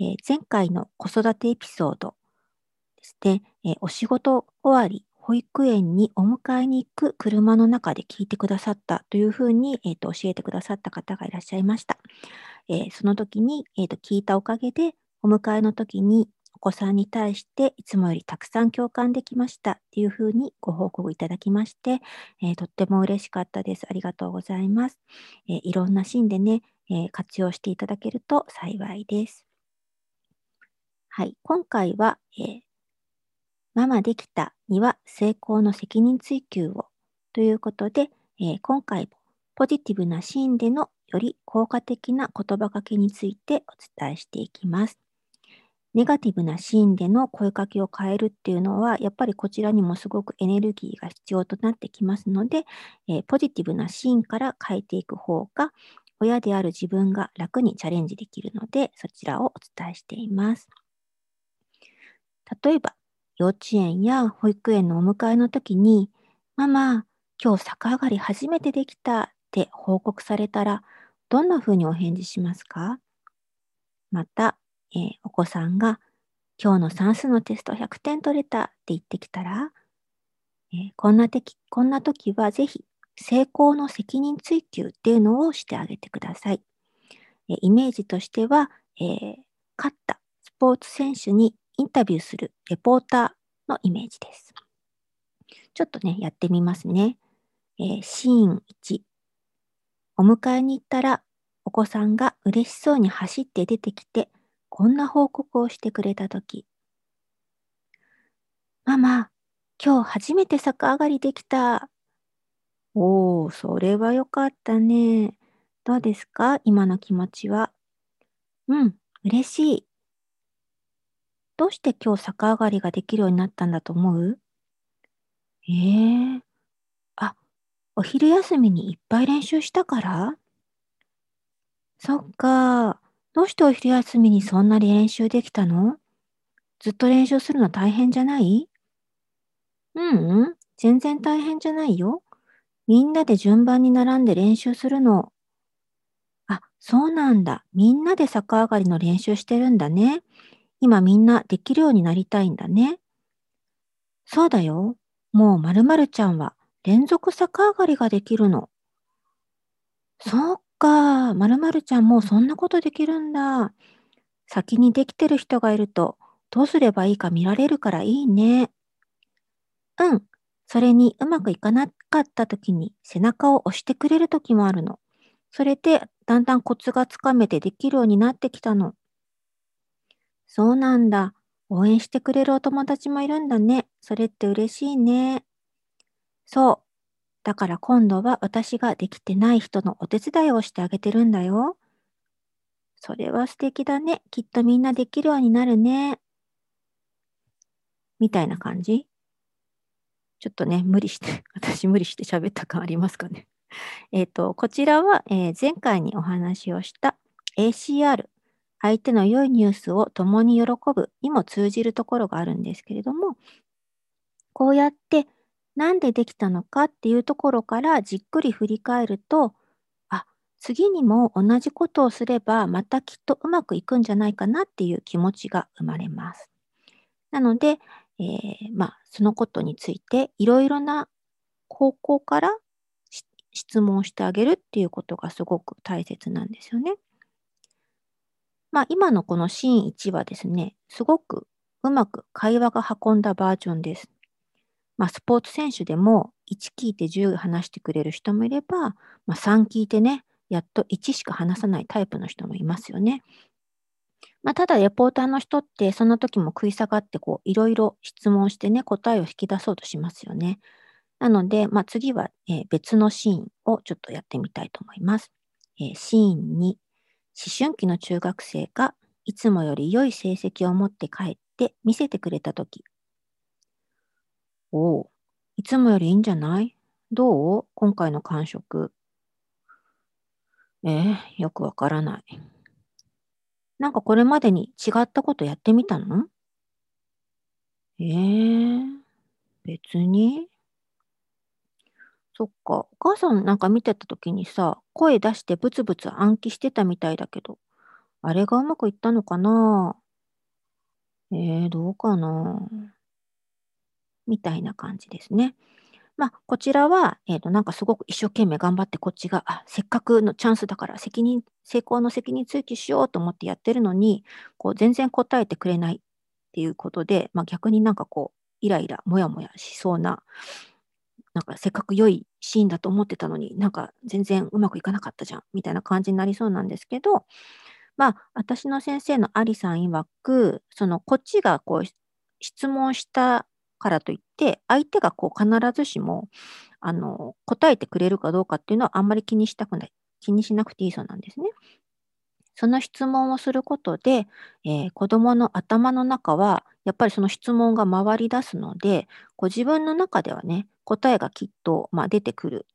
え、前回の子育てエピソードですね、え、お仕事終わり、保育園にお迎えに行く車の中で聞いてくださったというふうに、えーと、教えてくださった方がいらっしゃいました。えその時に、えーと聞いたおかげで、お迎えの時にお子さんに対していつもよりたくさん共感できましたっていうふうにご報告いただきまして、え、とっても嬉しかったです。ありがとうございます。え、いろんなシーンでね、え、活用していただけると幸いです。はい、今回は、えママできたには成功の責任追及をということで、え今回もポジティブなシーンでのより効果的な言葉かけについてお伝えしていきます。ネガティブなシーンでの声かけを変えるっていうのは、やっぱりこちらにもすごくエネルギーが必要となってきますので、えー、ポジティブなシーンから変えていく方が、親である自分が楽にチャレンジできるので、そちらをお伝えしています。例えば、幼稚園や保育園のお迎えの時に、ママ、今日逆上がり初めてできたって報告されたら、どんなふうにお返事しますか？また、えー、お子さんが今日の算数のテスト100点取れたって言ってきたら、えー、こんな時こんな時はぜひ成功の責任追及っていうのをしてあげてください。えー、イメージとしては、えー、勝ったスポーツ選手にインタビューするレポーターのイメージです。ちょっとね、やってみますね。えー、シーン1。お迎えに行ったら、お子さんが嬉しそうに走って出てきて、こんな報告をしてくれたとき、ママ、今日初めて逆上がりできた。おー、それはよかったね。どうですか？今の気持ちは。うん、嬉しい。どうして今日逆上がりができるようになったんだと思う？ええー、あ、お昼休みにいっぱい練習したから？そっか。どうしてお昼休みにそんなに練習できたの？ずっと練習するの大変じゃない？ううん、全然大変じゃないよ。みんなで順番に並んで練習するの。あ、そうなんだ。みんなで逆上がりの練習してるんだね。今みんなできるようになりたいんだね。そうだよ。もうまるまるちゃんは連続逆上がりができるの。そうか、まるまるちゃんもうそんなことできるんだ。先にできてる人がいると、どうすればいいか見られるからいいね。うん。それにうまくいかなかった時に背中を押してくれる時もあるの。それでだんだんコツがつかめてできるようになってきたの。そうなんだ。応援してくれるお友達もいるんだね。それって嬉しいね。そう。だから今度は私ができてない人のお手伝いをしてあげてるんだよ。それは素敵だね。きっとみんなできるようになるね。みたいな感じちょっとね、無理して、私無理して喋った感ありますかね。えっと、こちらは、えー、前回にお話をした ACR、相手の良いニュースを共に喜ぶにも通じるところがあるんですけれども、こうやってなんでできたのかっていうところからじっくり振り返ると、あ、次にも同じことをすればまたきっとうまくいくんじゃないかなっていう気持ちが生まれます。なので、えー、まあ、そのことについていろいろな方向から質問してあげるっていうことがすごく大切なんですよね。まあ、今のこのシーン1はですね、すごくうまく会話が運んだバージョンです。まあ、スポーツ選手でも1聞いて10話してくれる人もいれば、まあ、3聞いてね、やっと1しか話さないタイプの人もいますよね。まあ、ただ、レポーターの人って、その時も食い下がって、こう、いろいろ質問してね、答えを引き出そうとしますよね。なので、まあ、次は、えー、別のシーンをちょっとやってみたいと思います。えー、シーン2、思春期の中学生がいつもより良い成績を持って帰って見せてくれたとき。おお、いつもよりいいんじゃない？どう？今回の感触。えー、よくわからない。なんかこれまでに違ったことやってみたの？えー、別にそっか。お母さんなんか見てた時にさ、声出してブツブツ暗記してたみたいだけど、あれがうまくいったのかな？えー、どうかな？みたいな感じですね。まあ、こちらは、えっ、と、なんかすごく一生懸命頑張ってこっちが、あ、せっかくのチャンスだから責任成功の責任追及しようと思ってやってるのに、こう全然答えてくれないっていうことで、まあ、逆になんかこう、イライラ、モヤモヤしそうな、なんかせっかく良いシーンだと思ってたのに、なんか全然うまくいかなかったじゃんみたいな感じになりそうなんですけど、まあ、私の先生のアリさん曰く、そのこっちがこう質問したからといって、相手がこう必ずしも、あの、答えてくれるかどうかっていうのはあんまり気にしたくない、気にしなくていいそうなんですね。その質問をすることで、えー、子供の頭の中は、やっぱりその質問が回り出すので、こう自分の中ではね、答えがきっと、まあ、出てくる。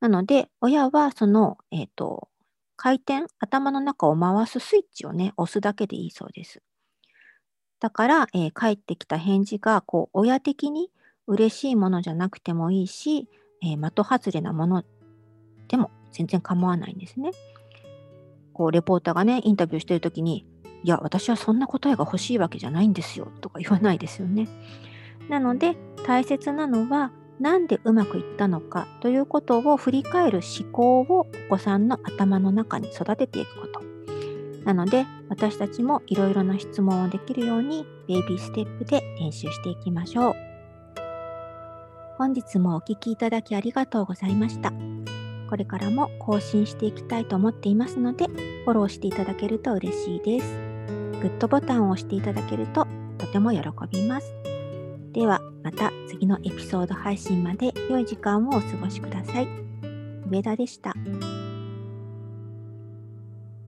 なので、親はその、えっ、ー、と、回転、頭の中を回すスイッチをね、押すだけでいいそうです。だから、えー、返ってきた返事が、こう、親的に嬉しいものじゃなくてもいいし、えー、的外れなものでも全然構わないんですね。こう、レポーターがね、インタビューしてるときに、いや、私はそんな答えが欲しいわけじゃないんですよ、とか言わないですよね。なので、大切なのは、なんでうまくいったのかということを振り返る思考をお子さんの頭の中に育てていくこと。なので私たちもいろいろな質問をできるようにベイビーステップで練習していきましょう。本日もお聴きいただきありがとうございました。これからも更新していきたいと思っていますので、フォローしていただけると嬉しいです。グッドボタンを押していただけるととても喜びます。ではまた次のエピソード配信まで良い時間をお過ごしください。上田でした。